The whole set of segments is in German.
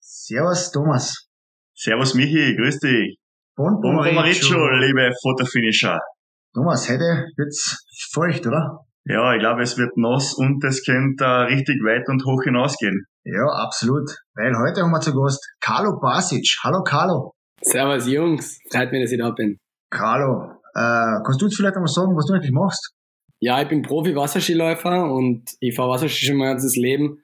Servus Thomas. Servus Michi, grüß dich. Bon Bon Pomeriggio, liebe Fotofinisher. Thomas, heute wird's feucht, oder? Ja, ich glaube, es wird nass und es könnte äh, richtig weit und hoch hinausgehen. Ja, absolut. Weil heute haben wir zu Gast Carlo Basic. Hallo Carlo. Servus Jungs, freut mich, dass ich da bin. Carlo, äh, kannst du uns vielleicht einmal sagen, was du eigentlich machst? Ja, ich bin Profi-Wasserskiläufer und ich fahre Wasserski schon mein ganzes Leben.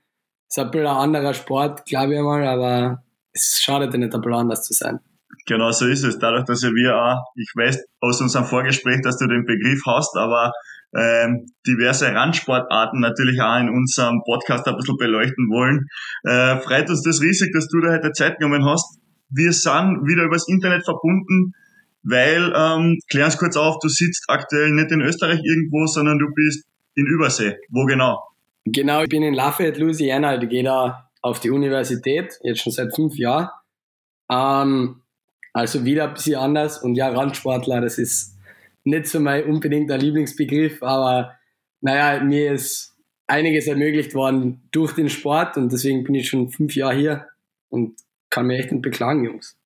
Ist ein bisschen ein anderer Sport, glaube ich einmal, aber es schadet ja nicht, ein bisschen anders zu sein. Genau so ist es. Dadurch, dass wir auch, ich weiß aus unserem Vorgespräch, dass du den Begriff hast, aber ähm, diverse Randsportarten natürlich auch in unserem Podcast ein bisschen beleuchten wollen. Äh, freut uns das riesig, dass du da heute Zeit genommen hast. Wir sind wieder übers Internet verbunden, weil, ähm, klär uns kurz auf, du sitzt aktuell nicht in Österreich irgendwo, sondern du bist in Übersee. Wo genau? Genau, ich bin in Lafayette, Louisiana. Ich gehe da auf die Universität, jetzt schon seit fünf Jahren. Ähm, also wieder ein bisschen anders. Und ja, Randsportler, das ist nicht so mein unbedingter Lieblingsbegriff, aber naja, mir ist einiges ermöglicht worden durch den Sport und deswegen bin ich schon fünf Jahre hier und kann mir echt nicht beklagen, Jungs.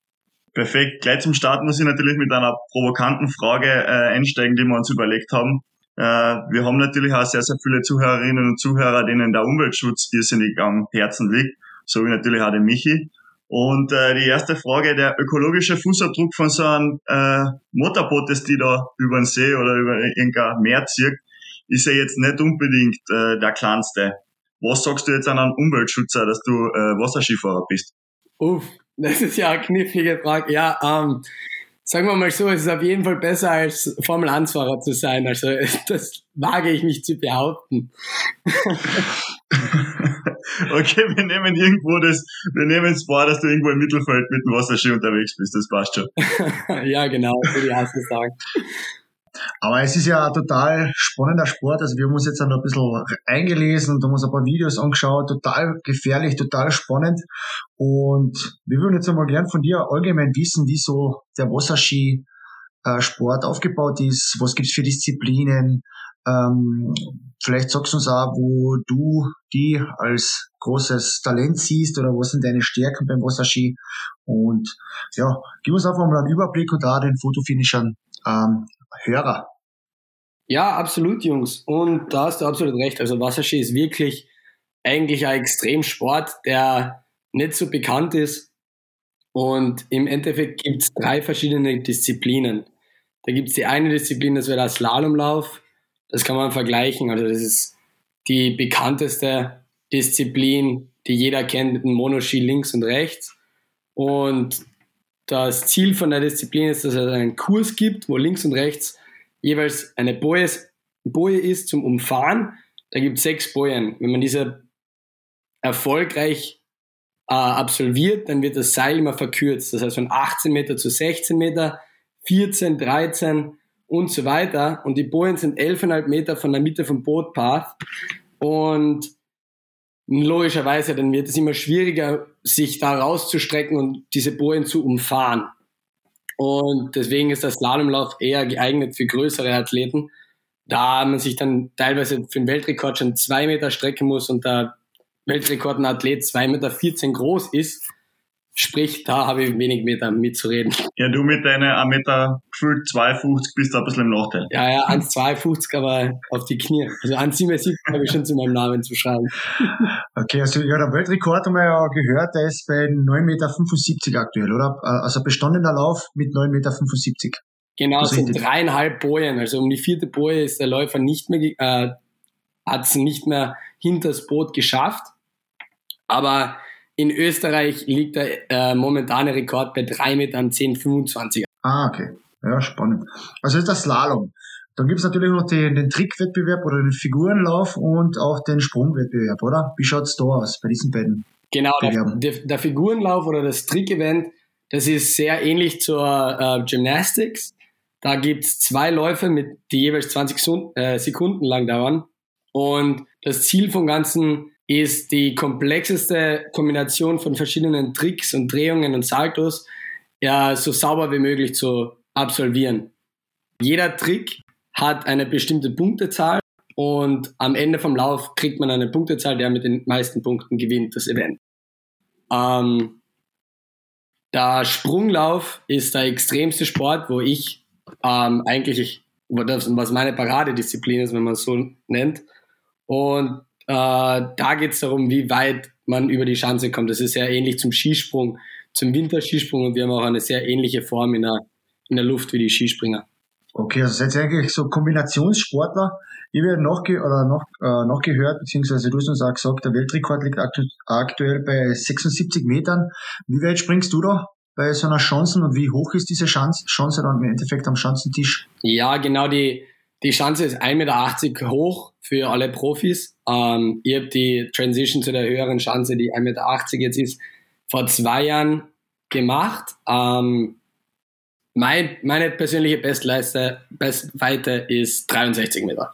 Perfekt. Gleich zum Start muss ich natürlich mit einer provokanten Frage äh, einsteigen, die wir uns überlegt haben. Äh, wir haben natürlich auch sehr, sehr viele Zuhörerinnen und Zuhörer, denen der Umweltschutz irrsinnig am Herzen liegt, so wie natürlich auch den Michi. Und äh, die erste Frage, der ökologische Fußabdruck von so einem äh, Motorboot, das die da über den See oder über irgendein Meer zieht, ist ja jetzt nicht unbedingt äh, der kleinste. Was sagst du jetzt an einen Umweltschützer, dass du äh, Wasserskifahrer bist? Uff, das ist ja eine knifflige Frage. Ja, ähm, sagen wir mal so, es ist auf jeden Fall besser als Formel 1-Fahrer zu sein. Also das wage ich nicht zu behaupten. okay, wir nehmen irgendwo das, wir nehmen es vor, dass du irgendwo im Mittelfeld mit dem Wasserski unterwegs bist, das passt schon. ja, genau, würde ich auch so sagen. Aber es ist ja ein total spannender Sport. Also wir haben uns jetzt noch ein bisschen eingelesen und haben uns ein paar Videos angeschaut. Total gefährlich, total spannend. Und wir würden jetzt einmal gern von dir allgemein wissen, wie so der Wasserski äh, Sport aufgebaut ist. Was gibt's für Disziplinen? Ähm, vielleicht sagst du uns auch, wo du die als großes Talent siehst oder was sind deine Stärken beim Wasserski. Und ja, gib uns einfach mal einen Überblick und da den Fotofinishern ähm, Hörer. Ja, absolut, Jungs. Und da hast du absolut recht. Also Wasserski ist wirklich eigentlich ein Extremsport, der nicht so bekannt ist. Und im Endeffekt gibt es drei verschiedene Disziplinen. Da gibt es die eine Disziplin, das wäre der Slalomlauf. Das kann man vergleichen. Also das ist die bekannteste Disziplin, die jeder kennt mit dem Monoski links und rechts. Und das Ziel von der Disziplin ist, dass es einen Kurs gibt, wo links und rechts jeweils eine Boje, ist zum Umfahren. Da gibt es sechs Bojen. Wenn man diese erfolgreich äh, absolviert, dann wird das Seil immer verkürzt. Das heißt von 18 Meter zu 16 Meter, 14, 13 und so weiter. Und die Bojen sind 11,5 Meter von der Mitte vom Bootpath. Und logischerweise, dann wird es immer schwieriger, sich da rauszustrecken und diese Bojen zu umfahren. Und deswegen ist der Slalomlauf eher geeignet für größere Athleten, da man sich dann teilweise für den Weltrekord schon zwei Meter strecken muss und der Weltrekordathlet zwei Meter 14 groß ist, Sprich, da habe ich wenig Meter mitzureden. Ja, du mit deiner 1 Meter gefühlt 52 bist da ein bisschen im Nachteil. Ja, ja, 1,52, aber auf die Knie. Also 1,77 habe ich schon zu meinem Namen zu schreiben. Okay, also ja, der Weltrekord haben wir ja gehört, der ist bei 9,75 Meter aktuell, oder? Also bestandener Lauf mit 9,75 Meter. Genau, das sind dreieinhalb Bojen. Also um die vierte Boje ist der Läufer nicht mehr, äh, hat es nicht mehr hinter das Boot geschafft. Aber in Österreich liegt der äh, momentane Rekord bei 3 Metern 10,25. Ah, okay. Ja, spannend. Also ist das Slalom. Dann gibt es natürlich noch den, den Trickwettbewerb oder den Figurenlauf und auch den Sprungwettbewerb, oder? Wie schaut's da aus bei diesen beiden? Genau, der, der, Figurenlauf oder das Trick-Event, das ist sehr ähnlich zur äh, Gymnastics. Da gibt's zwei Läufe, mit, die jeweils 20 äh, Sekunden lang dauern. Und das Ziel vom Ganzen ist die komplexeste Kombination von verschiedenen Tricks und Drehungen und Saltos ja, so sauber wie möglich zu absolvieren. Jeder Trick hat eine bestimmte Punktezahl und am Ende vom Lauf kriegt man eine Punktezahl, der mit den meisten Punkten gewinnt das Event. Ähm, der Sprunglauf ist der extremste Sport, wo ich ähm, eigentlich, was meine Paradedisziplin ist, wenn man es so nennt. Und äh, da geht es darum, wie weit man über die Schanze kommt. Das ist sehr ähnlich zum Skisprung, zum Winterskisprung und wir haben auch eine sehr ähnliche Form in der, in der Luft wie die Skispringer. Okay, also seid ihr eigentlich so Kombinationssportler. Ich habe noch, oder noch, äh, noch gehört, beziehungsweise du hast uns auch gesagt, der Weltrekord liegt aktu aktuell bei 76 Metern. Wie weit springst du da bei so einer Chance und wie hoch ist diese Chance, Chance dann im Endeffekt am Schanzentisch? Ja, genau, die, die Chance ist 1,80 Meter hoch für alle Profis. Ähm, ich habe die Transition zu der höheren Chance, die 1,80 Meter jetzt ist, vor zwei Jahren gemacht. Ähm, mein, meine persönliche Bestleiste, Bestweite ist 63 Meter.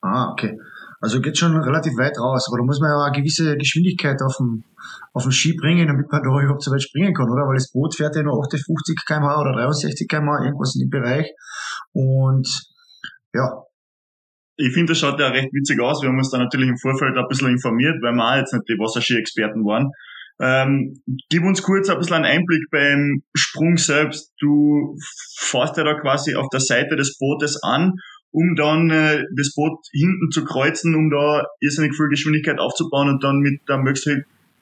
Ah, okay. Also geht schon relativ weit raus, aber da muss man ja eine gewisse Geschwindigkeit auf dem, auf dem Ski bringen, damit man da überhaupt so weit springen kann, oder? Weil das Boot fährt ja nur 58 km/h oder 63 km/h, irgendwas in dem Bereich. Und ja. Ich finde, das schaut ja recht witzig aus. Wir haben uns da natürlich im Vorfeld ein bisschen informiert, weil wir auch jetzt nicht die Wasserski-Experten waren. Ähm, gib uns kurz ein bisschen einen Einblick beim Sprung selbst. Du fährst ja da quasi auf der Seite des Bootes an, um dann äh, das Boot hinten zu kreuzen, um da irrsinnig viel Geschwindigkeit aufzubauen und dann mit der möglichst,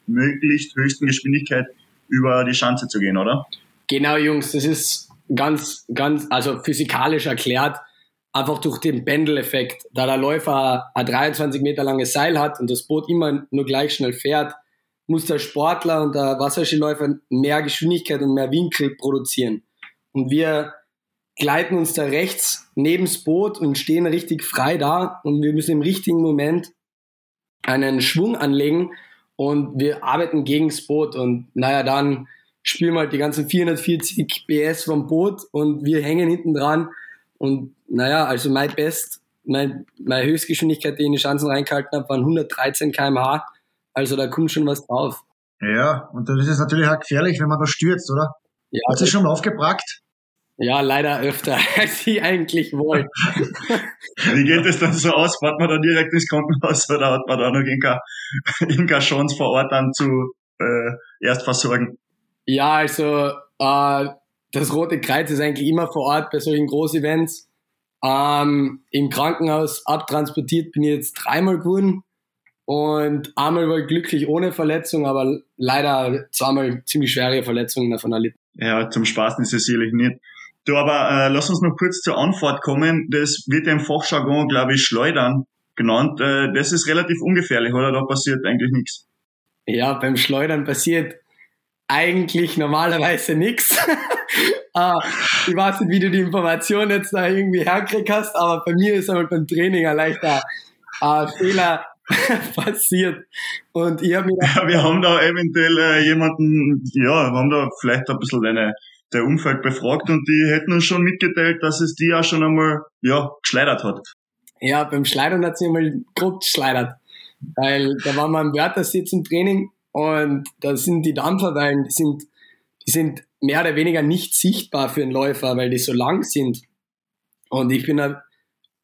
möglichst höchsten Geschwindigkeit über die Schanze zu gehen, oder? Genau, Jungs, das ist ganz, ganz, also physikalisch erklärt, einfach durch den Pendeleffekt. Da der Läufer ein 23 Meter langes Seil hat und das Boot immer nur gleich schnell fährt, muss der Sportler und der Wasserskiläufer mehr Geschwindigkeit und mehr Winkel produzieren. Und wir gleiten uns da rechts neben's Boot und stehen richtig frei da und wir müssen im richtigen Moment einen Schwung anlegen und wir arbeiten gegens Boot und naja, dann spielen wir halt die ganzen 440 PS vom Boot und wir hängen hinten dran und naja, also mein Best, mein, meine Höchstgeschwindigkeit, die ich in die Chancen reingehalten habe, waren 113 kmh also da kommt schon was drauf. Ja, und dann ist es natürlich auch gefährlich, wenn man da stürzt, oder? Ja, Hat sich schon mal aufgebrackt? Ja, leider öfter, als ich eigentlich wollte. Wie geht es dann so aus? Fährt man da direkt ins Krankenhaus oder hat man da noch irgendeine Chance vor Ort dann zu äh, erst versorgen? Ja, also äh, das Rote Kreuz ist eigentlich immer vor Ort bei solchen Großevents. Ähm, Im Krankenhaus abtransportiert bin ich jetzt dreimal geworden. Und einmal war ich glücklich ohne Verletzung, aber leider zweimal ziemlich schwere Verletzungen davon erlitten. Ja, zum Spaß ist es sicherlich nicht. Du, aber äh, lass uns noch kurz zur Antwort kommen. Das wird im Fachjargon, glaube ich, Schleudern genannt. Äh, das ist relativ ungefährlich, oder? Da passiert eigentlich nichts. Ja, beim Schleudern passiert eigentlich normalerweise nichts. ah, ich weiß nicht, wie du die Information jetzt da irgendwie herkriegt hast, aber bei mir ist einmal beim Training ein leichter äh, Fehler passiert. Und ich mir ja, wir haben da eventuell äh, jemanden, ja, wir haben da vielleicht ein bisschen eine, der Umfeld befragt und die hätten uns schon mitgeteilt, dass es die auch schon einmal, ja, geschleudert hat. Ja, beim Schleudern hat sie einmal grob geschleudert. Weil da waren wir am Wörthersee zum Training und da sind die Dampferweilen, die sind, die sind mehr oder weniger nicht sichtbar für einen Läufer, weil die so lang sind. Und ich bin da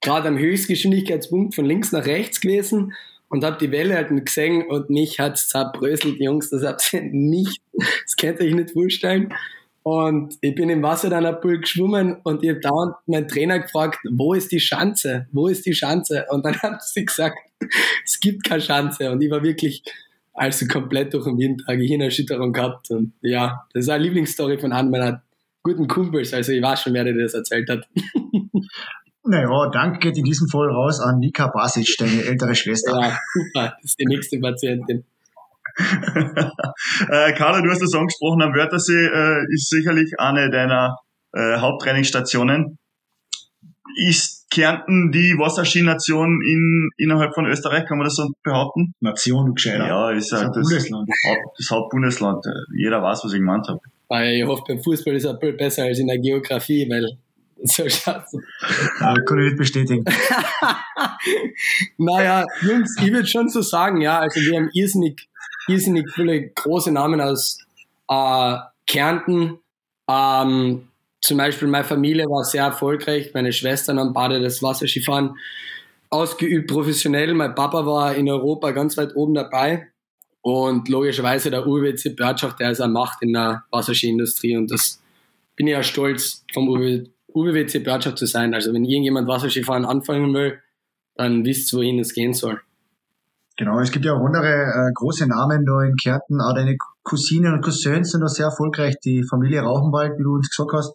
gerade am Höchstgeschwindigkeitspunkt von links nach rechts gewesen und habe die Welle halt gesehen und mich hat's zerbröselt, Jungs, das habt ihr nicht, das könnt ihr euch nicht vorstellen. Und ich bin im Wasser dann ein geschwommen und ich habe dauernd meinen Trainer gefragt, wo ist die Schanze? Wo ist die Schanze? Und dann hat sie gesagt, es gibt keine Schanze. Und ich war wirklich also komplett durch den Wind, eine Gehirnerschütterung gehabt. Und ja, das ist eine Lieblingsstory von einem meiner guten Kumpels. Also ich weiß schon, wer dir das erzählt hat. Naja, Dank geht in diesem Fall raus an Nika Basic, deine ältere Schwester. Ja, super, das ist die nächste Patientin. äh, Carla, du hast das angesprochen, am Wörthersee äh, ist sicherlich eine deiner äh, Haupttrainingsstationen. Ist Kärnten die Wasserski-Nation in, innerhalb von Österreich, kann man das so behaupten? Nation, gescheiter. Ja, ist halt das, Bundesland. das Hauptbundesland. Jeder weiß, was ich gemeint habe. Weil ich hoffe, beim Fußball ist es ein bisschen besser als in der Geografie, weil So schaut's. Ja, kann ich nicht bestätigen. naja, Jungs, ich würde schon so sagen, ja, also wir haben irrsinnig, irrsinnig viele große Namen aus äh, Kärnten. Ähm, zum Beispiel meine Familie war sehr erfolgreich. Meine Schwestern haben beide das Wasserskifahren ausgeübt, professionell. Mein Papa war in Europa ganz weit oben dabei. Und logischerweise der UWC Börtschach, der ist eine Macht in der Wasserskiindustrie. Und das bin ich ja stolz, vom UWC Börtschach zu sein. Also wenn irgendjemand Wasserskifahren anfangen will, dann wisst ihr, wohin es gehen soll. Genau, es gibt ja auch andere äh, große Namen da in Kärnten. Auch deine Cousinen und Cousins sind da sehr erfolgreich. Die Familie Rauchenwald, wie du uns gesagt hast,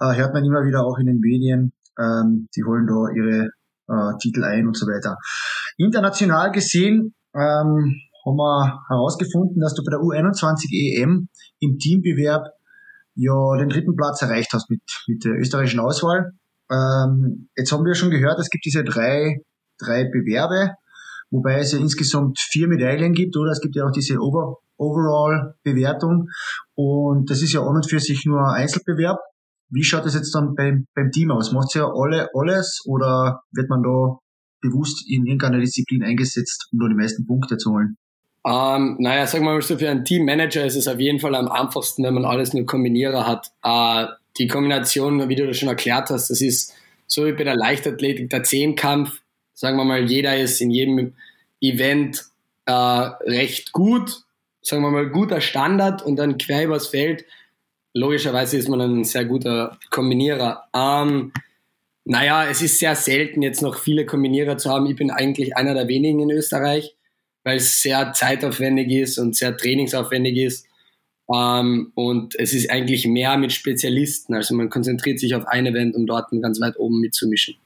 äh, hört man immer wieder auch in den Medien. Ähm, die holen da ihre äh, Titel ein und so weiter. International gesehen ähm, haben wir herausgefunden, dass du bei der U21 EM im Teambewerb ja den dritten Platz erreicht hast mit, mit der österreichischen Auswahl. Ähm, jetzt haben wir schon gehört, es gibt diese drei, drei Bewerbe, wobei es ja insgesamt vier Medaillen gibt, oder? Es gibt ja auch diese Over Overall-Bewertung und das ist ja an und für sich nur ein Einzelbewerb. Wie schaut das jetzt dann beim, beim Team aus? Macht ja alle alles oder wird man da bewusst in irgendeiner Disziplin eingesetzt, um da die meisten Punkte zu holen? Ähm, naja, sagen wir mal so, für einen Teammanager ist es auf jeden Fall am einfachsten, wenn man alles nur Kombinierer hat. Äh, die Kombination, wie du das schon erklärt hast, das ist so wie bei der Leichtathletik, der Zehnkampf. Sagen wir mal, jeder ist in jedem Event äh, recht gut, sagen wir mal, guter Standard und dann quer übers Feld. Logischerweise ist man ein sehr guter Kombinierer. Ähm, naja, es ist sehr selten, jetzt noch viele Kombinierer zu haben. Ich bin eigentlich einer der wenigen in Österreich weil es sehr zeitaufwendig ist und sehr trainingsaufwendig ist. Ähm, und es ist eigentlich mehr mit Spezialisten. Also man konzentriert sich auf ein Event, um dort ganz weit oben mitzumischen.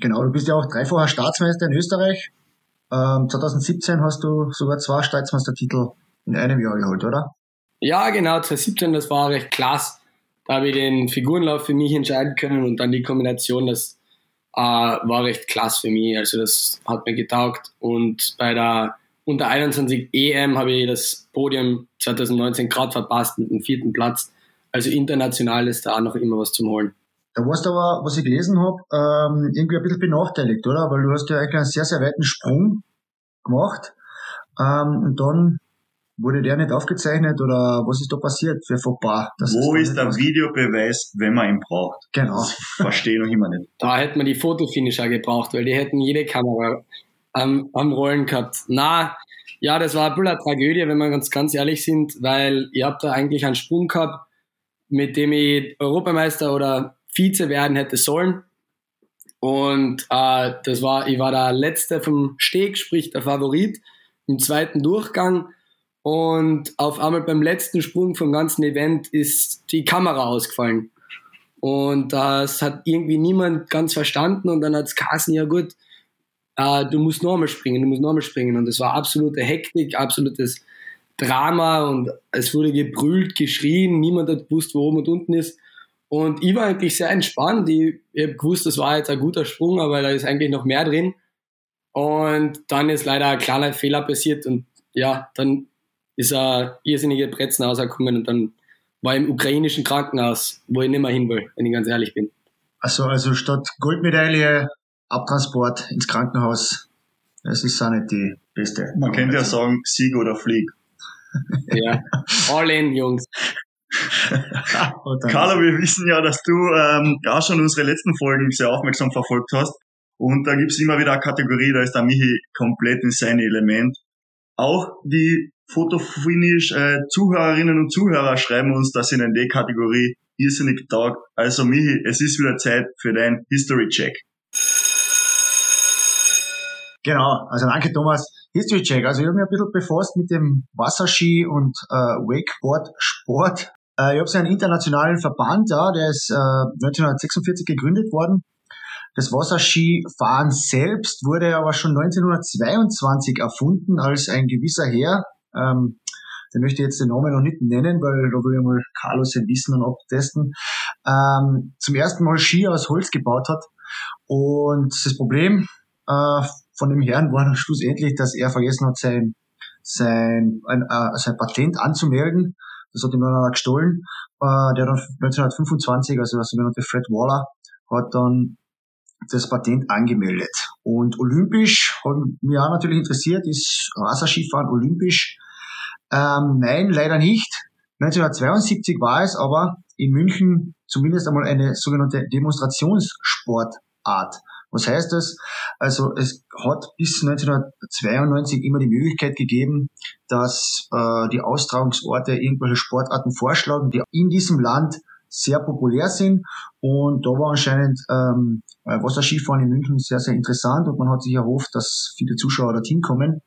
Genau, du bist ja auch dreifacher Staatsmeister in Österreich. Ähm, 2017 hast du sogar zwei Staatsmeistertitel in einem Jahr geholt, oder? Ja, genau, 2017, das war recht klasse. Da habe ich den Figurenlauf für mich entscheiden können und dann die Kombination, das äh, war recht klasse für mich. Also das hat mir getaugt. Und bei der unter 21 EM habe ich das Podium 2019 gerade verpasst mit dem vierten Platz. Also international ist da auch noch immer was zum Holen. Da warst du aber, was ich gelesen habe, ähm, irgendwie ein bisschen benachteiligt, oder? Weil du hast ja eigentlich einen sehr, sehr weiten Sprung gemacht. Ähm, und dann Wurde der nicht aufgezeichnet oder was ist da passiert für Fauxpas? Wo ist der Videobeweis, wenn man ihn braucht? Genau. Das verstehe ich noch immer nicht. Da hätte man die Fotofinisher gebraucht, weil die hätten jede Kamera am, am Rollen gehabt. Na, ja, das war ein bisschen eine Tragödie, wenn wir ganz, ganz ehrlich sind, weil ihr habt da eigentlich einen Sprung gehabt, mit dem ich Europameister oder Vize werden hätte sollen. Und äh, das war, ich war der Letzte vom Steg, sprich der Favorit im zweiten Durchgang und auf einmal beim letzten Sprung vom ganzen Event ist die Kamera ausgefallen. Und das hat irgendwie niemand ganz verstanden. Und dann hat es Carsten, ja gut, äh, du musst nochmal springen, du musst nochmal springen. Und es war absolute Hektik, absolutes Drama und es wurde gebrüllt, geschrien, niemand hat gewusst, wo oben und unten ist. Und ich war eigentlich sehr entspannt. Ich, ich habe gewusst, das war jetzt ein guter Sprung, aber da ist eigentlich noch mehr drin. Und dann ist leider ein kleiner Fehler passiert und ja, dann ist eine irrsinnige Brezen rausgekommen und dann war ich im ukrainischen Krankenhaus, wo ich nicht mehr hin will, wenn ich ganz ehrlich bin. Also, also statt Goldmedaille, Abtransport ins Krankenhaus, das ist auch nicht die beste. Man könnte ja sagen, Sieg oder Flieg. ja, all in, Jungs. Carlo, wir wissen ja, dass du ähm, auch schon unsere letzten Folgen sehr aufmerksam verfolgt hast. Und da gibt's immer wieder eine Kategorie, da ist der Michi komplett in seinem Element. Auch die Fotofinish äh, Zuhörerinnen und Zuhörer schreiben uns das in die Kategorie irrsinnig taugt. Also Michi, es ist wieder Zeit für dein History Check. Genau, also danke Thomas. History Check. Also ich habe mich ein bisschen befasst mit dem Wasserski und äh, Wakeboard Sport. Äh, ich habe einen internationalen Verband, ja, der ist äh, 1946 gegründet worden. Das Wasserskifahren selbst wurde aber schon 1922 erfunden, als ein gewisser Herr, ähm, den möchte jetzt den Namen noch nicht nennen, weil da will ich mal Carlos sein Wissen und abtesten, ähm, zum ersten Mal Ski aus Holz gebaut hat. Und das Problem äh, von dem Herrn war schlussendlich, dass er vergessen hat, sein, sein, ein, äh, sein Patent anzumelden. Das hat ihm dann einer gestohlen. Äh, der dann 1925, also der sogenannte Fred Waller, hat dann das Patent angemeldet. Und olympisch, hat mich auch natürlich interessiert, ist Wasserskifahren olympisch? Ähm, nein, leider nicht. 1972 war es aber in München zumindest einmal eine sogenannte Demonstrationssportart. Was heißt das? Also es hat bis 1992 immer die Möglichkeit gegeben, dass äh, die Austragungsorte irgendwelche Sportarten vorschlagen, die in diesem Land sehr populär sind. Und da war anscheinend ähm, Wasserskifahren in München sehr, sehr interessant und man hat sich erhofft, dass viele Zuschauer dorthin kommen.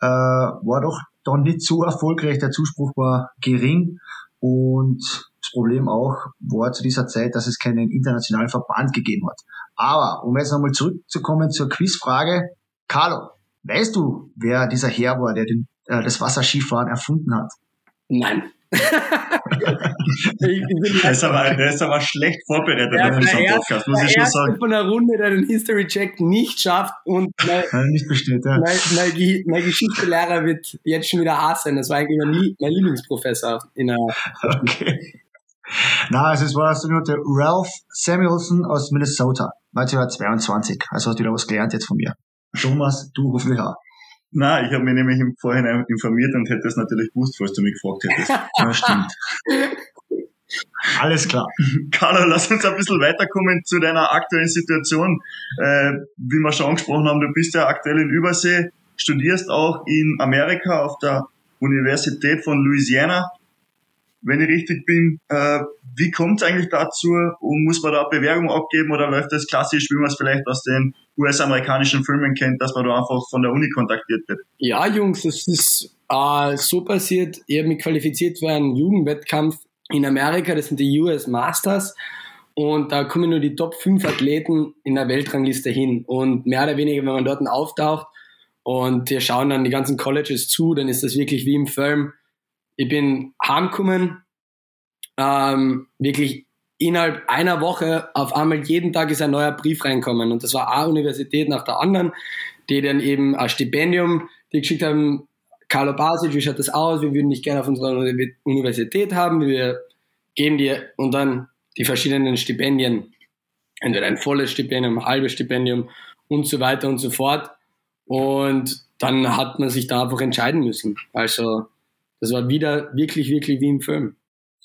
Äh, war doch dann nicht so erfolgreich, der Zuspruch war gering und das Problem auch war zu dieser Zeit, dass es keinen internationalen Verband gegeben hat. Aber um jetzt nochmal zurückzukommen zur Quizfrage, Carlo, weißt du, wer dieser Herr war, der den, äh, das Wasserskifahren erfunden hat? Nein. der, ist aber, der ist aber schlecht vorbereitet ja, auf unseren Podcast, muss ich schon sagen. von der Runde, der den History-Check nicht schafft und mein, nicht besteht, ja. mein, mein, mein Geschichtslehrer wird jetzt schon wieder A sein. Das war eigentlich mein, mein Lieblingsprofessor in der Okay. Na, also es war der Ralph Samuelson aus Minnesota, 1922. Also hast du da was gelernt jetzt von mir. Thomas, du hoffentlich auch. Na, ich habe mich nämlich im Vorhinein informiert und hätte es natürlich gewusst, falls du mich gefragt hättest. ja, stimmt. Alles klar. Carlo, lass uns ein bisschen weiterkommen zu deiner aktuellen Situation. Äh, wie wir schon angesprochen haben, du bist ja aktuell in Übersee, studierst auch in Amerika auf der Universität von Louisiana wenn ich richtig bin. Äh, wie kommt es eigentlich dazu? Und muss man da Bewerbung abgeben oder läuft das klassisch, wie man es vielleicht aus den US-amerikanischen Filmen kennt, dass man da einfach von der Uni kontaktiert wird? Ja, Jungs, es ist äh, so passiert. Ich habe mich qualifiziert für einen Jugendwettkampf in Amerika, das sind die US Masters. Und da kommen nur die Top 5 Athleten in der Weltrangliste hin. Und mehr oder weniger, wenn man dort auftaucht und wir schauen dann die ganzen Colleges zu, dann ist das wirklich wie im Film ich bin heimgekommen, ähm, wirklich innerhalb einer Woche auf einmal jeden Tag ist ein neuer Brief reinkommen und das war eine Universität nach der anderen, die dann eben ein Stipendium, die geschickt haben, Carlo Basic, wie schaut das aus? Wir würden dich gerne auf unserer Universität haben, wir geben dir und dann die verschiedenen Stipendien, entweder ein volles Stipendium, ein halbes Stipendium und so weiter und so fort. Und dann hat man sich da einfach entscheiden müssen. Also das war wieder wirklich, wirklich wie im Film.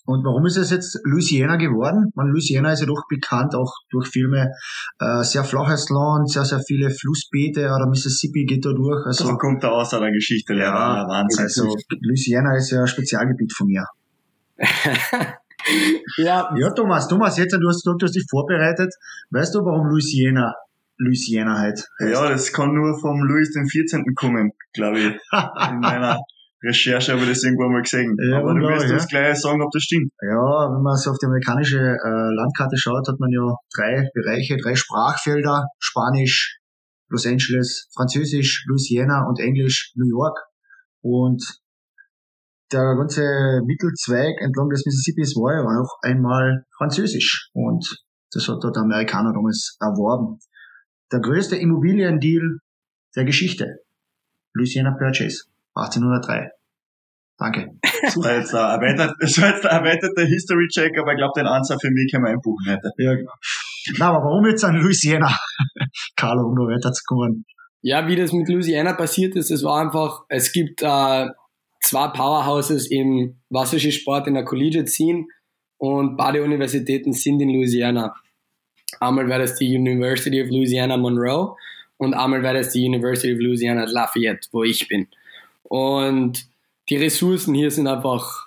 Und warum ist es jetzt Louisiana geworden? Man, Louisiana ist ja doch bekannt, auch durch Filme, äh, sehr flaches Land, sehr, sehr viele Flussbeete, oder Mississippi geht da durch. Also, da kommt da aus einer Geschichte, ja, Wahnsinn. Also, Louisiana ist ja ein Spezialgebiet von mir. ja. ja, Thomas, Thomas, jetzt, du hast, du hast dich vorbereitet. Weißt du, warum Louisiana Louisiana halt heißt? Ja, das kann nur vom Louis 14. kommen, glaube ich. In meiner Recherche habe ich das irgendwo mal gesehen. Ja, Aber du wirst uns ja. gleich sagen, ob das stimmt. Ja, wenn man so auf die amerikanische äh, Landkarte schaut, hat man ja drei Bereiche, drei Sprachfelder. Spanisch, Los Angeles, Französisch, Louisiana und Englisch, New York. Und der ganze Mittelzweig entlang des Mississippis war ja auch einmal Französisch. Und das hat dort der Amerikaner damals erworben. Der größte Immobiliendeal der Geschichte. Louisiana Purchase. 1803. Danke. Das war jetzt ein erweiterter History-Check, aber ich glaube, den Answer für mich kann man einbuchen heute. Ja, genau. Na, aber warum jetzt an Louisiana? Carlo, um noch weiterzukommen. Ja, wie das mit Louisiana passiert ist, es war einfach, es gibt äh, zwei Powerhouses im Wasserskisport in der Collegiate Scene und beide Universitäten sind in Louisiana. Einmal wäre das die University of Louisiana Monroe und einmal wäre das die University of Louisiana Lafayette, wo ich bin. Und die Ressourcen hier sind einfach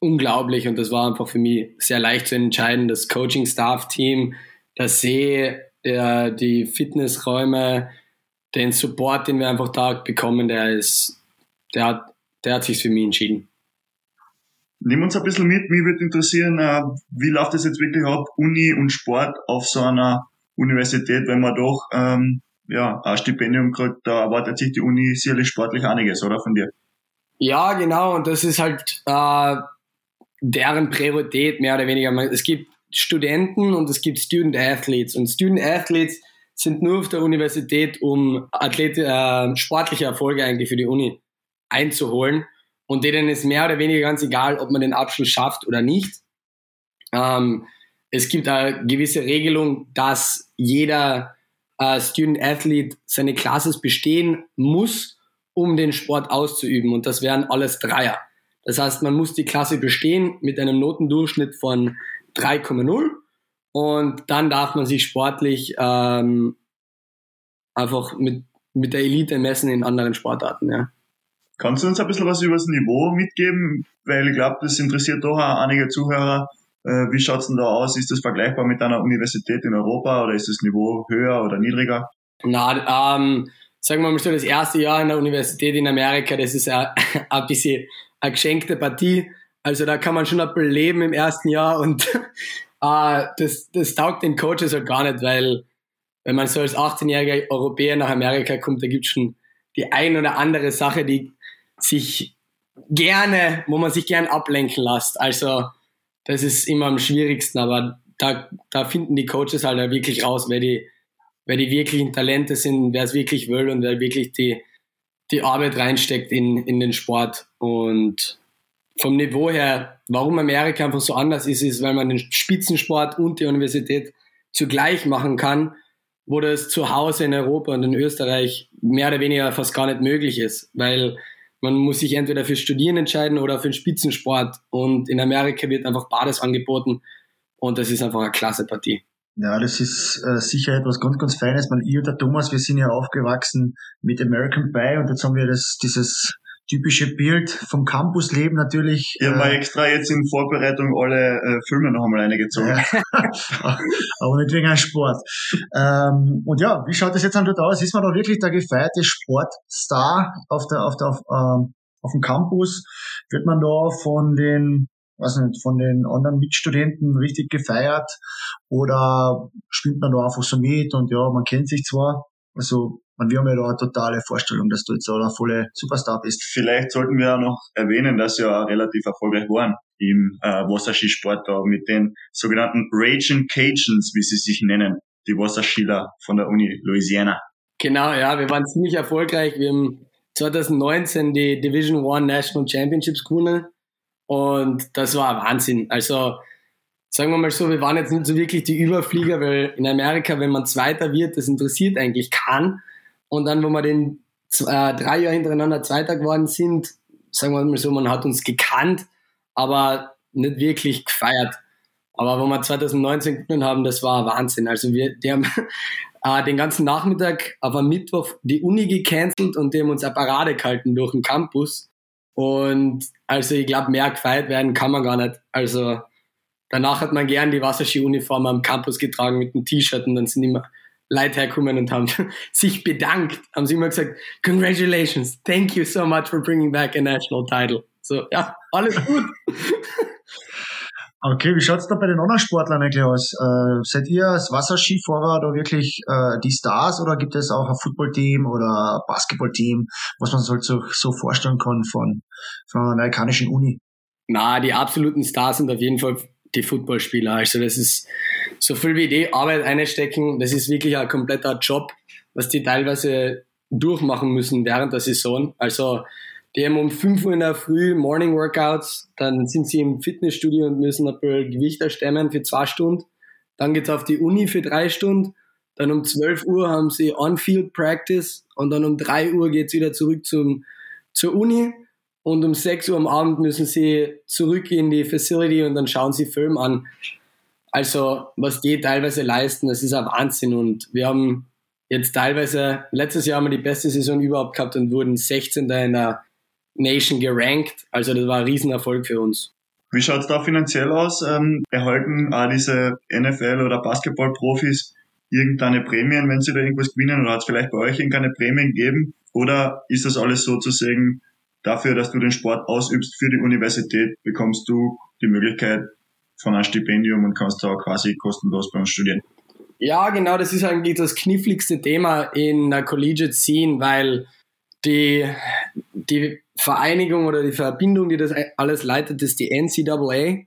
unglaublich und das war einfach für mich sehr leicht zu entscheiden. Das Coaching-Staff-Team, der See, der, die Fitnessräume, den Support, den wir einfach da bekommen, der ist, der hat, der hat sich für mich entschieden. Nimm uns ein bisschen mit. Mich würde interessieren, äh, wie läuft das jetzt wirklich ab, Uni und Sport auf so einer Universität, wenn man doch ähm, ja, ein Stipendium kriegt, da erwartet sich die Uni sicherlich sportlich einiges, oder von dir? Ja, genau, und das ist halt äh, deren Priorität, mehr oder weniger. Es gibt Studenten und es gibt Student Athletes. Und Student Athletes sind nur auf der Universität, um Athlet, äh, sportliche Erfolge eigentlich für die Uni einzuholen. und denen ist mehr oder weniger ganz egal, ob man den Abschluss schafft oder nicht. Ähm, es gibt eine gewisse Regelung, dass jeder äh, Student Athlete seine Classes bestehen muss, um den Sport auszuüben. Und das wären alles Dreier. Das heißt, man muss die Klasse bestehen mit einem Notendurchschnitt von 3,0 und dann darf man sich sportlich ähm, einfach mit, mit der Elite messen in anderen Sportarten. Ja. Kannst du uns ein bisschen was über das Niveau mitgeben? Weil ich glaube, das interessiert doch auch einige Zuhörer. Äh, wie schaut's denn da aus? Ist das vergleichbar mit einer Universität in Europa oder ist das Niveau höher oder niedriger? Na, ähm, sagen wir mal so, das erste Jahr in der Universität in Amerika, das ist ein, ein bisschen eine geschenkte Partie. Also da kann man schon ein bisschen leben im ersten Jahr und äh, das, das taugt den Coaches halt gar nicht, weil wenn man so als 18-jähriger Europäer nach Amerika kommt, da gibt's schon die ein oder andere Sache, die sich gerne, wo man sich gern ablenken lässt. Also das ist immer am schwierigsten, aber da, da finden die Coaches halt wirklich raus, wer die, wer die wirklichen Talente sind, wer es wirklich will und wer wirklich die, die Arbeit reinsteckt in, in den Sport. Und vom Niveau her, warum Amerika einfach so anders ist, ist, weil man den Spitzensport und die Universität zugleich machen kann, wo das zu Hause in Europa und in Österreich mehr oder weniger fast gar nicht möglich ist, weil man muss sich entweder für Studieren entscheiden oder für den Spitzensport. Und in Amerika wird einfach beides angeboten. Und das ist einfach eine klasse Partie. Ja, das ist äh, sicher etwas ganz, ganz Feines. Man, ich und der Thomas, wir sind ja aufgewachsen mit American Pie und jetzt haben wir das, dieses typische Bild vom Campusleben natürlich. Ich habe äh, extra jetzt in Vorbereitung alle äh, Filme noch einmal eingezogen. Ja. Aber nicht wegen einem Sport. Ähm, und ja, wie schaut das jetzt an dort aus? Ist man da wirklich der gefeierte Sportstar auf der, auf der, auf, ähm, auf dem Campus? Wird man da von den weiß nicht, von den anderen Mitstudenten richtig gefeiert oder spielt man da einfach so mit und ja, man kennt sich zwar, also und wir haben ja da eine totale Vorstellung, dass du jetzt da ein volle Superstar bist. Vielleicht sollten wir auch noch erwähnen, dass sie ja relativ erfolgreich waren im äh, Wasserskisport da mit den sogenannten Raging Cajuns, wie sie sich nennen, die Wasserskieler von der Uni Louisiana. Genau, ja, wir waren ziemlich erfolgreich. Wir haben 2019 die Division One National Championships gewonnen und das war Wahnsinn. Also sagen wir mal so, wir waren jetzt nicht so wirklich die Überflieger, weil in Amerika, wenn man Zweiter wird, das interessiert eigentlich keinen. Und dann, wo wir den äh, drei Jahre hintereinander Zweiter geworden sind, sagen wir mal so, man hat uns gekannt, aber nicht wirklich gefeiert. Aber wo wir 2019 gewonnen haben, das war Wahnsinn. Also wir, die haben äh, den ganzen Nachmittag auf am Mittwoch die Uni gecancelt und die haben uns eine Parade gehalten durch den Campus. Und also ich glaube, mehr gefeiert werden kann man gar nicht. Also danach hat man gern die Wasserski-Uniform am Campus getragen mit einem T-Shirt und dann sind immer Leute herkommen und haben sich bedankt, haben sie immer gesagt, congratulations, thank you so much for bringing back a national title. So, ja, alles gut. Okay, wie schaut's da bei den anderen Sportlern eigentlich aus? Äh, seid ihr als Wasserskifahrer da wirklich äh, die Stars oder gibt es auch ein Footballteam oder ein Basketballteam, was man sich so, so vorstellen kann von, von einer amerikanischen Uni? Na, die absoluten Stars sind auf jeden Fall die Footballspieler. Also das ist so viel wie die Arbeit einstecken, das ist wirklich ein kompletter Job, was die teilweise durchmachen müssen während der Saison. Also die haben um 5 Uhr in der Früh Morning Workouts, dann sind sie im Fitnessstudio und müssen ein bisschen Gewicht erstemmen für zwei Stunden. Dann geht's auf die Uni für drei Stunden. Dann um 12 Uhr haben sie On-Field Practice und dann um 3 Uhr geht's wieder zurück zum, zur Uni. Und um 6 Uhr am Abend müssen sie zurück in die Facility und dann schauen sie Film an. Also, was die teilweise leisten, das ist ein Wahnsinn. Und wir haben jetzt teilweise, letztes Jahr haben wir die beste Saison überhaupt gehabt und wurden 16. in der Nation gerankt. Also, das war ein Riesenerfolg für uns. Wie schaut es da finanziell aus? Ähm, erhalten auch diese NFL- oder Basketball-Profis irgendeine Prämien, wenn sie da irgendwas gewinnen? Oder hat es vielleicht bei euch irgendeine Prämien gegeben? Oder ist das alles sozusagen dafür, dass du den Sport ausübst für die Universität, bekommst du die Möglichkeit, von einem Stipendium und kannst da quasi kostenlos bei uns studieren. Ja, genau, das ist eigentlich das kniffligste Thema in der Collegiate Scene, weil die, die Vereinigung oder die Verbindung, die das alles leitet, ist die NCAA.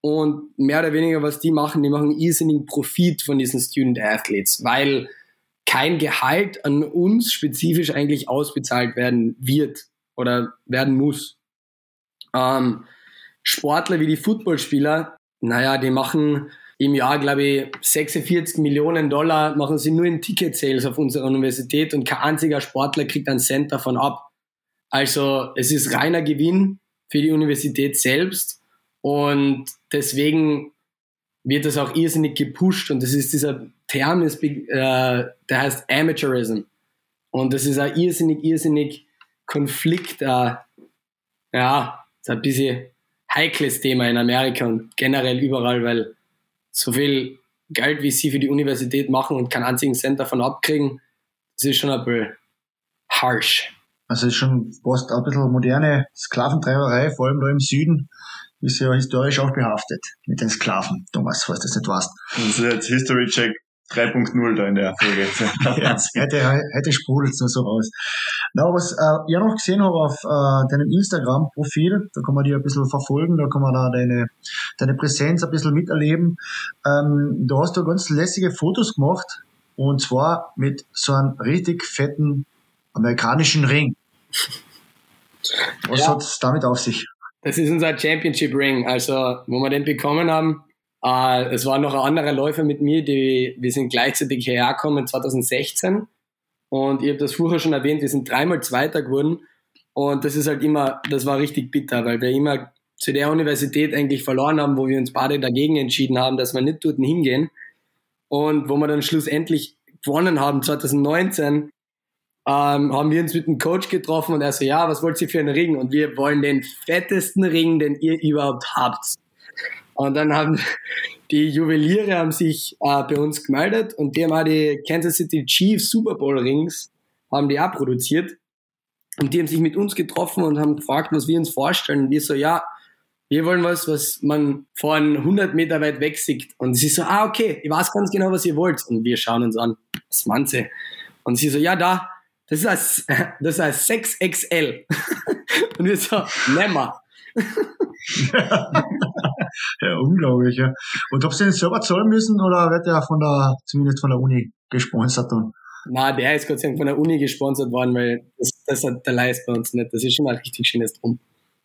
Und mehr oder weniger, was die machen, die machen irrsinnigen Profit von diesen Student Athletes, weil kein Gehalt an uns spezifisch eigentlich ausbezahlt werden wird oder werden muss. Ähm, Sportler wie die Footballspieler, naja, die machen im Jahr, glaube ich, 46 Millionen Dollar machen sie nur in Ticket-Sales auf unserer Universität und kein einziger Sportler kriegt einen Cent davon ab. Also es ist reiner Gewinn für die Universität selbst und deswegen wird das auch irrsinnig gepusht und das ist dieser Term, äh, der heißt Amateurism und das ist ein irrsinnig, irrsinnig Konflikt, äh, ja, ist ein bisschen heikles Thema in Amerika und generell überall, weil so viel Geld, wie sie für die Universität machen und keinen einzigen Cent davon abkriegen, das ist schon ein bisschen harsh. Also ist schon fast ein bisschen moderne Sklaventreiberei, vor allem da im Süden, ist ja historisch auch behaftet mit den Sklaven. Thomas, falls du das nicht weißt. Das ist jetzt History Check 3.0 da in der Folge. ja, heute, heute sprudelt es nur so raus. Na, was äh, ich noch gesehen habe auf äh, deinem Instagram-Profil, da kann man dich ein bisschen verfolgen, da kann man da deine, deine Präsenz ein bisschen miterleben. Ähm, da hast du ganz lässige Fotos gemacht und zwar mit so einem richtig fetten amerikanischen Ring. Was ja. hat es damit auf sich? Das ist unser Championship Ring, also wo wir den bekommen haben. Äh, es war noch ein anderer Läufer mit mir, die, wir sind gleichzeitig hierher gekommen 2016. Und ich habe das vorher schon erwähnt, wir sind dreimal Zweiter geworden. Und das ist halt immer, das war richtig bitter, weil wir immer zu der Universität eigentlich verloren haben, wo wir uns beide dagegen entschieden haben, dass wir nicht dort hingehen. Und wo wir dann schlussendlich gewonnen haben, 2019, ähm, haben wir uns mit dem Coach getroffen und er so, ja, was wollt ihr für einen Ring? Und wir wollen den fettesten Ring, den ihr überhaupt habt. Und dann haben die Juweliere haben sich äh, bei uns gemeldet und die haben auch die Kansas City Chiefs Super Bowl Rings haben die auch produziert. Und die haben sich mit uns getroffen und haben gefragt, was wir uns vorstellen. Und wir so, ja, wir wollen was, was man von 100 Meter weit weg sieht. Und sie so, ah, okay, ich weiß ganz genau, was ihr wollt. Und wir schauen uns an, was meint sie? Und sie so, ja, da, das ist ein, das ist ein 6XL. Und wir so, nimmer. unglaublich, ja. Und ob sie den selber zahlen müssen oder wird der von der, zumindest von der Uni gesponsert dann? Na, der ist Gott sei Dank von der Uni gesponsert worden, weil das, das hat der Leist bei uns nicht. Das ist schon mal richtig schönes drum.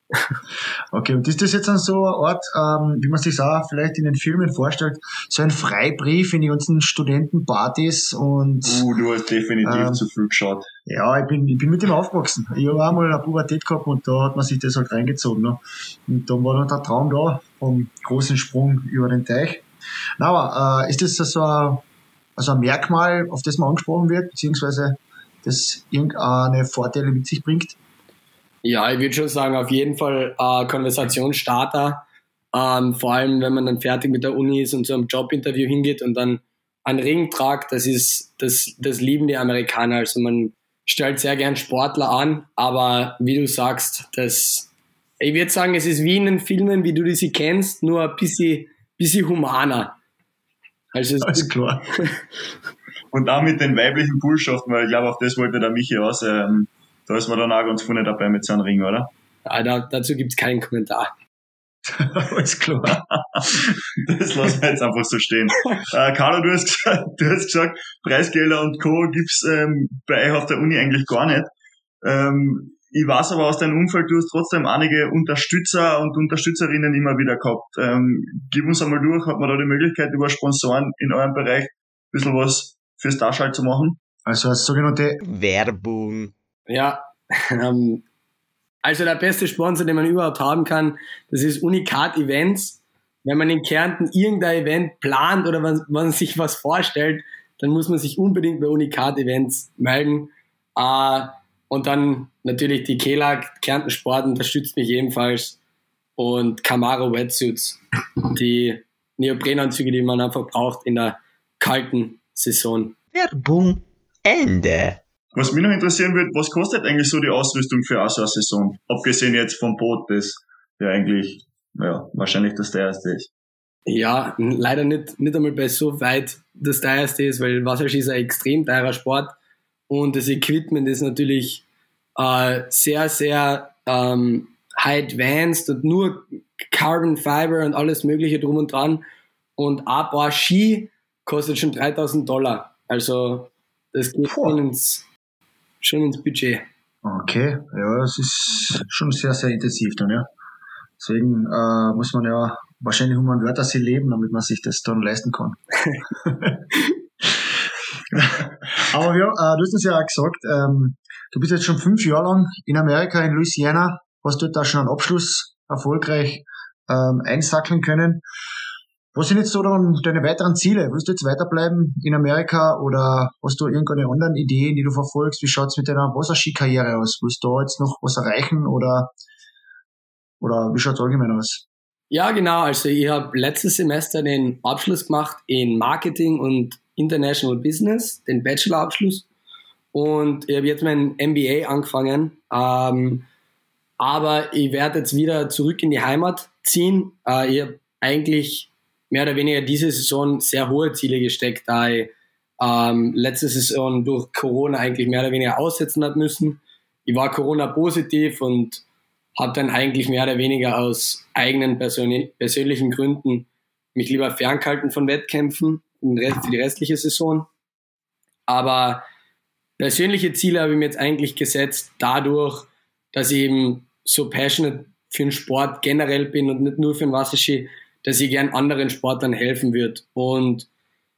Okay, und ist das jetzt dann so ein Ort, ähm, wie man sich auch vielleicht in den Filmen vorstellt, so ein Freibrief in die ganzen Studentenpartys und. Uh, du hast definitiv ähm, zu viel geschaut. Ja, ich bin, ich bin mit dem aufgewachsen. Ich habe auch mal eine Pubertät gehabt und da hat man sich das halt reingezogen. Ne? Und dann war dann der Traum da vom großen Sprung über den Teich. Na, aber äh, ist das so ein, also ein Merkmal, auf das man angesprochen wird, beziehungsweise das irgendeine Vorteile mit sich bringt? Ja, ich würde schon sagen, auf jeden Fall äh, Konversationsstarter. Ähm, vor allem, wenn man dann fertig mit der Uni ist und zu einem Jobinterview hingeht und dann einen Ring tragt, das ist, das, das lieben die Amerikaner. Also man stellt sehr gern Sportler an, aber wie du sagst, das, ich würde sagen, es ist wie in den Filmen, wie du sie kennst, nur ein bisschen, bisschen humaner. Also Alles klar. und auch mit den weiblichen Bullschaften, weil ich glaube, auf das wollte der Michi aus. Ähm, da ist man dann auch ganz vorne dabei mit seinem Ring, oder? Ja, da, dazu gibt's keinen Kommentar. Alles klar. das lassen wir jetzt einfach so stehen. Äh, Carlo, du hast, du hast gesagt, Preisgelder und Co. gibt's ähm, bei euch auf der Uni eigentlich gar nicht. Ähm, ich weiß aber aus deinem Umfeld, du hast trotzdem einige Unterstützer und Unterstützerinnen immer wieder gehabt. Ähm, gib uns einmal durch, hat man da die Möglichkeit, über Sponsoren in eurem Bereich ein bisschen was fürs Darschall zu machen? Also als sogenannte Werbung. Ja, ähm, also der beste Sponsor, den man überhaupt haben kann, das ist Unikat Events. Wenn man in Kärnten irgendein Event plant oder man, man sich was vorstellt, dann muss man sich unbedingt bei Unikat Events melden. Äh, und dann natürlich die Kelag, Kärnten Sport unterstützt mich ebenfalls. Und Camaro Wetsuits, die Neoprenanzüge, die man einfach braucht in der kalten Saison. Werbung Ende. Was mich noch interessieren würde, was kostet eigentlich so die Ausrüstung für eine Saison? Abgesehen jetzt vom Boot, das ja eigentlich ja, wahrscheinlich das teuerste ist. Ja, leider nicht, nicht einmal bei so weit das teuerste ist, weil Wasserski ist ein extrem teurer Sport und das Equipment ist natürlich äh, sehr, sehr ähm, high advanced und nur Carbon Fiber und alles Mögliche drum und dran. Und ein paar Ski kostet schon 3000 Dollar. Also das geht schon ins schon ins Budget. Okay, ja, das ist schon sehr, sehr intensiv dann, ja. Deswegen äh, muss man ja wahrscheinlich um ein Wörter sie leben, damit man sich das dann leisten kann. Aber ja, äh, du hast uns ja auch gesagt, ähm, du bist jetzt schon fünf Jahre lang in Amerika, in Louisiana, hast dort da schon einen Abschluss erfolgreich ähm, einsackeln können. Was sind jetzt so deine weiteren Ziele? Willst du jetzt weiterbleiben in Amerika oder hast du irgendeine anderen Ideen, die du verfolgst? Wie schaut's mit deiner Wasserski-Karriere aus? Willst du da jetzt noch was erreichen oder, oder wie schaut's allgemein aus? Ja, genau. Also ich habe letztes Semester den Abschluss gemacht in Marketing und International Business, den Bachelorabschluss. Und ich habe jetzt mein MBA angefangen. Ähm, aber ich werde jetzt wieder zurück in die Heimat ziehen. Äh, ich habe eigentlich mehr oder weniger diese Saison sehr hohe Ziele gesteckt, da ich ähm, letzte Saison durch Corona eigentlich mehr oder weniger aussetzen hat müssen. Ich war Corona positiv und habe dann eigentlich mehr oder weniger aus eigenen persönlichen Gründen mich lieber ferngehalten von Wettkämpfen für die restliche Saison. Aber persönliche Ziele habe ich mir jetzt eigentlich gesetzt, dadurch, dass ich eben so passionate für den Sport generell bin und nicht nur für den Wasserski, dass ich gern anderen Sportlern helfen würde. Und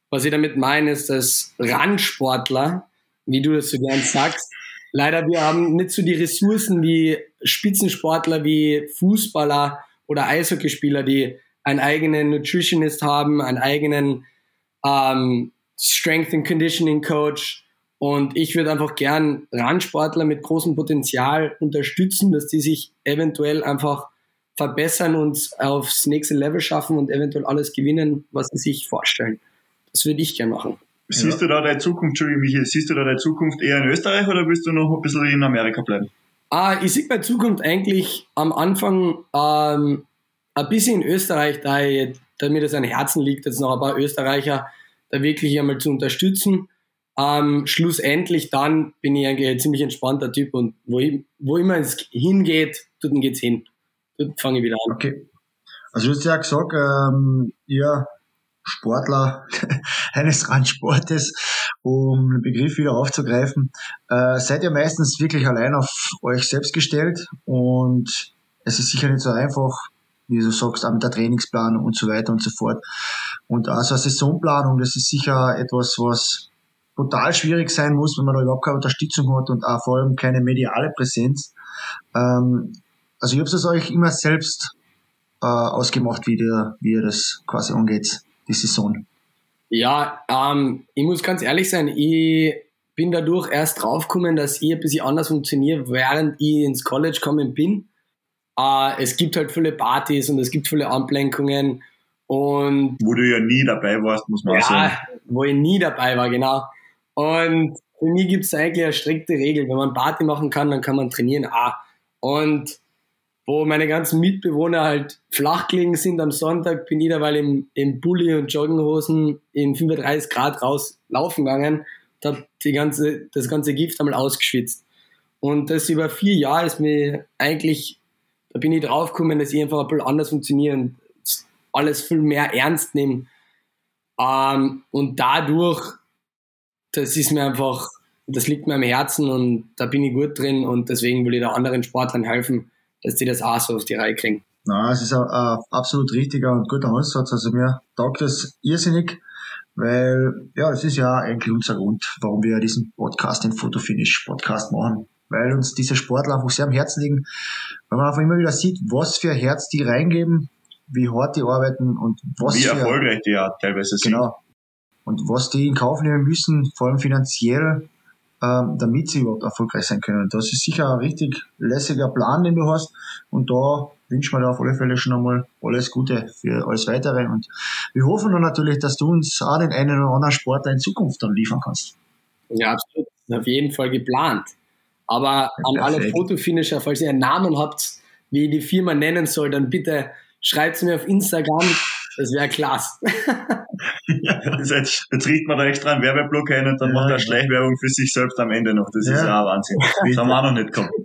was ich damit meine, ist, dass Randsportler, wie du das so gern sagst, leider wir haben nicht so die Ressourcen wie Spitzensportler, wie Fußballer oder Eishockeyspieler, die einen eigenen Nutritionist haben, einen eigenen ähm, Strength and Conditioning Coach. Und ich würde einfach gern Randsportler mit großem Potenzial unterstützen, dass die sich eventuell einfach verbessern und aufs nächste Level schaffen und eventuell alles gewinnen, was sie sich vorstellen. Das würde ich gern machen. Siehst ja. du da deine Zukunft, Entschuldigung, Michael, siehst du da deine Zukunft eher in Österreich oder willst du noch ein bisschen in Amerika bleiben? Ah, ich sehe meine Zukunft eigentlich am Anfang ähm, ein bisschen in Österreich, da, ich, da mir das an Herzen liegt, jetzt noch ein paar Österreicher da wirklich einmal zu unterstützen. Ähm, schlussendlich dann bin ich eigentlich ein ziemlich entspannter Typ und wo, ich, wo immer es hingeht, dort geht's hin. Fange ich wieder an. Okay. Also du hast ja gesagt, ähm, ihr Sportler eines Randsportes, um den Begriff wieder aufzugreifen, äh, seid ihr meistens wirklich allein auf euch selbst gestellt und es ist sicher nicht so einfach, wie du sagst, auch mit der Trainingsplanung und so weiter und so fort. Und also eine Saisonplanung, das ist sicher etwas, was total schwierig sein muss, wenn man da überhaupt keine Unterstützung hat und auch vor allem keine mediale Präsenz. Ähm, also ich habe es euch immer selbst äh, ausgemacht, wie, der, wie ihr das quasi angeht, die Saison. Ja, ähm, ich muss ganz ehrlich sein, ich bin dadurch erst draufgekommen, dass ich ein bisschen anders funktioniere, während ich ins College gekommen bin. Äh, es gibt halt viele Partys und es gibt viele Ablenkungen und wo du ja nie dabei warst, muss man ja, auch sagen. wo ich nie dabei war, genau. Und für mich gibt es eigentlich eine strikte Regel. Wenn man Party machen kann, dann kann man trainieren. Ah. Und wo meine ganzen Mitbewohner halt flach gelegen sind am Sonntag, bin ich dabei im, im Bulli und Jogginghosen in 35 Grad raus laufen gegangen und habe die ganze, das ganze Gift einmal ausgeschwitzt. Und das über vier Jahre ist mir eigentlich da bin ich draufgekommen, dass ich einfach ein bisschen anders funktioniere und alles viel mehr ernst nehme. Ähm, und dadurch, das ist mir einfach, das liegt mir am Herzen und da bin ich gut drin und deswegen will ich da anderen Sportlern helfen, dass die das auch so auf die Reihe kriegen. Na, es ist ein, ein absolut richtiger und guter Ansatz. Also mir taugt das irrsinnig, weil ja, es ist ja eigentlich unser Grund, warum wir diesen Podcast, den Fotofinish Podcast machen weil uns diese Sportler einfach sehr am Herzen liegen, weil man einfach immer wieder sieht, was für Herz die reingeben, wie hart die arbeiten und was wie für, erfolgreich die ja teilweise sind. Genau. Und was die in Kauf nehmen müssen, vor allem finanziell, ähm, damit sie überhaupt erfolgreich sein können. Das ist sicher ein richtig lässiger Plan, den du hast. Und da wünschen wir dir auf alle Fälle schon einmal alles Gute für alles Weitere. Und wir hoffen dann natürlich, dass du uns auch den einen oder anderen Sportler in Zukunft dann liefern kannst. Ja, absolut. Auf jeden Fall geplant. Aber an alle Fotofinisher, falls ihr einen Namen habt, wie die Firma nennen soll, dann bitte schreibt es mir auf Instagram. Das wäre klasse. jetzt, jetzt riecht man da extra einen Werbeblock ein und dann ja, macht er Schleichwerbung für sich selbst am Ende noch. Das ja. ist ja auch Wahnsinn. Das haben wir auch noch nicht gehabt.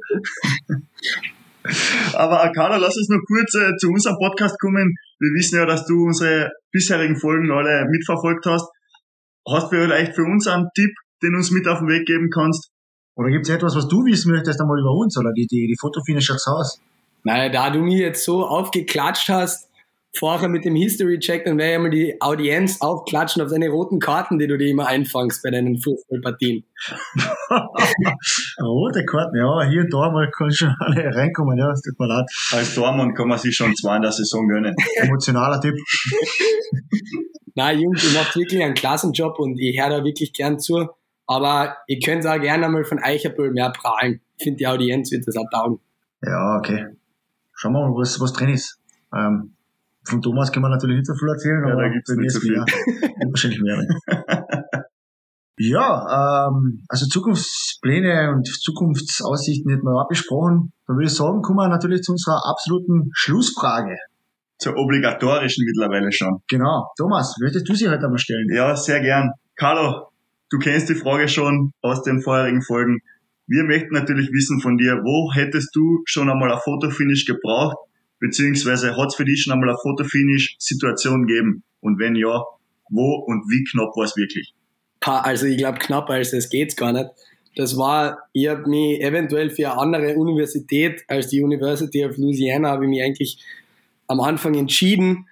Aber Akana, lass uns noch kurz äh, zu unserem Podcast kommen. Wir wissen ja, dass du unsere bisherigen Folgen alle mitverfolgt hast. Hast du vielleicht für uns einen Tipp, den du uns mit auf den Weg geben kannst? Oder gibt es etwas, was du wissen möchtest einmal über uns oder die, die, die Fotofinisher aus? Naja, da du mir jetzt so aufgeklatscht hast, vorher mit dem History-Check, dann werde ich mal die Audienz aufklatschen auf deine roten Karten, die du dir immer einfangst bei deinen Fußballpartien. Rote Karten, ja, hier und da mal kann schon alle reinkommen, ja, es tut mir leid. Als Tormann kann man sich schon zwei in der Saison gönnen. Emotionaler Tipp. Nein, Jungs, ihr macht wirklich einen Klassenjob und ich höre da wirklich gern zu. Aber ihr könnt auch gerne mal von Eicherbüll mehr prahlen. Ich finde, die Audienz wird das auch taugen. Ja, okay. Schauen wir mal, was, was drin ist. Ähm, von Thomas kann man natürlich nicht so viel erzählen, Ja, aber da gibt's bei mir nicht ist so viel. mehr. Wahrscheinlich mehr. ja, ähm, also Zukunftspläne und Zukunftsaussichten hätten wir auch besprochen. Dann würde ich sagen, kommen wir natürlich zu unserer absoluten Schlussfrage. Zur obligatorischen mittlerweile schon. Genau. Thomas, möchtest du sie heute einmal stellen? Ja, sehr gern. Carlo, du kennst die Frage schon aus den vorherigen Folgen. Wir möchten natürlich wissen von dir, wo hättest du schon einmal ein Fotofinish gebraucht, beziehungsweise hat es für dich schon einmal eine Fotofinish-Situation gegeben? Und wenn ja, wo und wie knapp war es wirklich? Also ich glaube, knapper als das geht's gar nicht. Das war, ich habe mich eventuell für eine andere Universität als die University of Louisiana, habe ich mich eigentlich am Anfang entschieden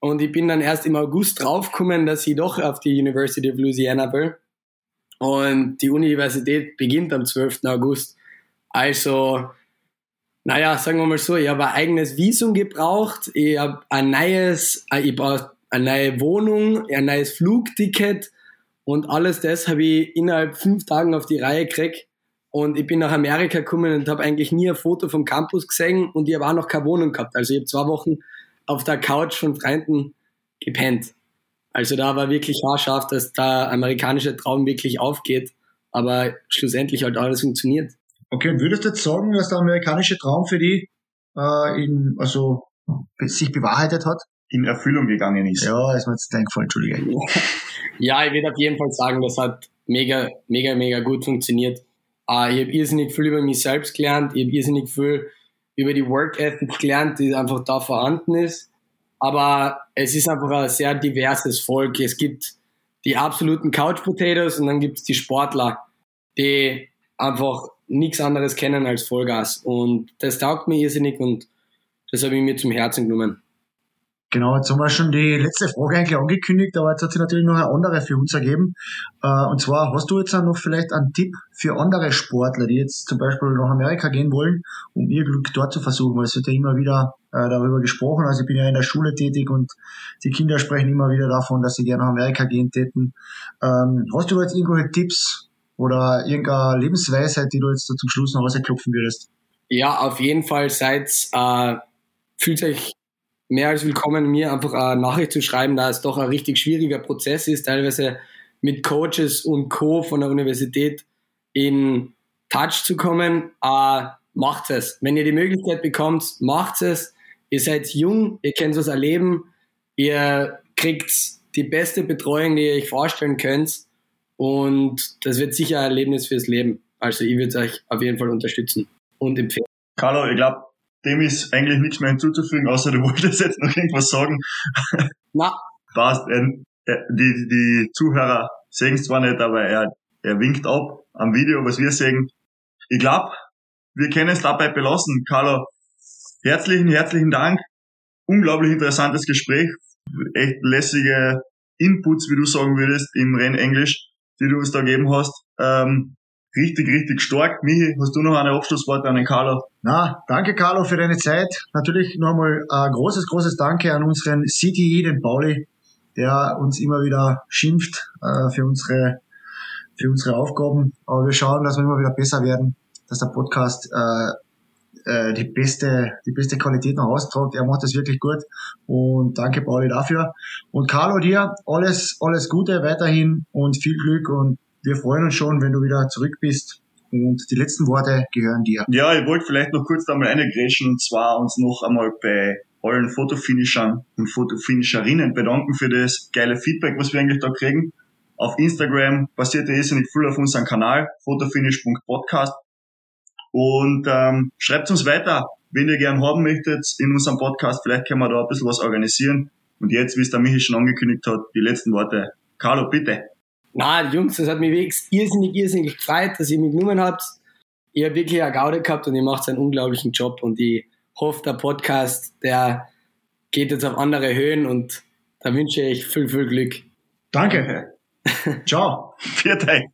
und ich bin dann erst im August draufgekommen, dass ich doch auf die University of Louisiana will. Und die Universität beginnt am 12. August. Also, naja, sagen wir mal so, ich habe ein eigenes Visum gebraucht, ich habe ein neues, äh, ich brauche eine neue Wohnung, ein neues Flugticket und alles das habe ich innerhalb fünf Tagen auf die Reihe gekriegt. Und ich bin nach Amerika gekommen und habe eigentlich nie ein Foto vom Campus gesehen und ich habe auch noch keine Wohnung gehabt. Also ich habe zwei Wochen auf der Couch von Freunden gepennt. Also da war wirklich haarscharf, dass der amerikanische Traum wirklich aufgeht, aber schlussendlich halt alles funktioniert. Okay, würdest du jetzt sagen, dass der amerikanische Traum für die äh, in, also sich bewahrheitet hat? In Erfüllung gegangen ist. Ja, ist mir jetzt eingefallen, Entschuldige. Ja, ich würde auf jeden Fall sagen, das hat mega, mega, mega gut funktioniert. Äh, ich habe irrsinnig viel über mich selbst gelernt, ich habe irrsinnig viel über die Work Ethic gelernt, die einfach da vorhanden ist. Aber es ist einfach ein sehr diverses Volk. Es gibt die absoluten Couch Potatoes und dann gibt es die Sportler, die einfach nichts anderes kennen als Vollgas. Und das taugt mir irrsinnig und das habe ich mir zum Herzen genommen. Genau, jetzt haben wir schon die letzte Frage eigentlich angekündigt, aber jetzt hat sich natürlich noch eine andere für uns ergeben. Äh, Und zwar, hast du jetzt noch vielleicht einen Tipp für andere Sportler, die jetzt zum Beispiel nach Amerika gehen wollen, um ihr Glück dort zu versuchen? Weil es wird ja immer wieder äh, darüber gesprochen. Also ich bin ja in der Schule tätig und die Kinder sprechen immer wieder davon, dass sie gerne nach Amerika gehen täten. Ähm, Hast du jetzt irgendwelche Tipps oder irgendeine Lebensweisheit, die du jetzt zum Schluss noch rausklopfen würdest? Ja, auf jeden Fall seid, äh, fühlt euch mehr als willkommen, mir einfach eine Nachricht zu schreiben, da es doch ein richtig schwieriger Prozess ist, teilweise mit Coaches und Co. von der Universität in Touch zu kommen. Äh, macht es. Wenn ihr die Möglichkeit bekommt, macht es. Ihr seid jung, ihr könnt was erleben, ihr kriegt die beste Betreuung, die ihr euch vorstellen könnt. Und das wird sicher ein Erlebnis fürs Leben. Also ich würde euch auf jeden Fall unterstützen und empfehlen. Carlo, ich glaube, dem ist eigentlich nichts mehr hinzuzufügen, außer du wolltest jetzt noch irgendwas sagen. Na, Passt. Die, die Zuhörer sehen es zwar nicht, aber er, er winkt ab am Video, was wir sehen. Ich glaube, wir können es dabei belassen. Carlo, herzlichen, herzlichen Dank. Unglaublich interessantes Gespräch. Echt lässige Inputs, wie du sagen würdest, im Rennenglisch, die du uns da gegeben hast. Ähm, richtig, richtig stark. Michi, hast du noch eine Abschlussworte an den Carlo? Na, danke Carlo für deine Zeit. Natürlich nochmal ein großes, großes Danke an unseren CTI, den Pauli, der uns immer wieder schimpft äh, für unsere für unsere Aufgaben. Aber wir schauen, dass wir immer wieder besser werden, dass der Podcast äh, äh, die beste die beste Qualität noch austragt. Er macht das wirklich gut und danke Pauli dafür. Und Carlo dir alles alles Gute weiterhin und viel Glück und wir freuen uns schon, wenn du wieder zurück bist. Und die letzten Worte gehören dir. Ja, ich wollte vielleicht noch kurz da mal reingrätschen und zwar uns noch einmal bei allen Fotofinishern und Fotofinisherinnen bedanken für das geile Feedback, was wir eigentlich da kriegen. Auf Instagram basiert ja irrsinnig viel auf unserem Kanal, fotofinish.podcast. Und ähm, schreibt uns weiter, wenn ihr gern haben möchtet in unserem Podcast. Vielleicht können wir da ein bisschen was organisieren. Und jetzt, wie es der Michi schon angekündigt hat, die letzten Worte. Carlo, bitte. Na, Jungs, das hat mich wirklich irrsinnig, irrsinnig gefreut, dass ihr mich genommen habt. Ihr habt wirklich eine Gaude gehabt und ihr macht einen unglaublichen Job und ich hoffe, der Podcast, der geht jetzt auf andere Höhen und da wünsche ich viel, viel Glück. Danke. Ciao. Viert euch.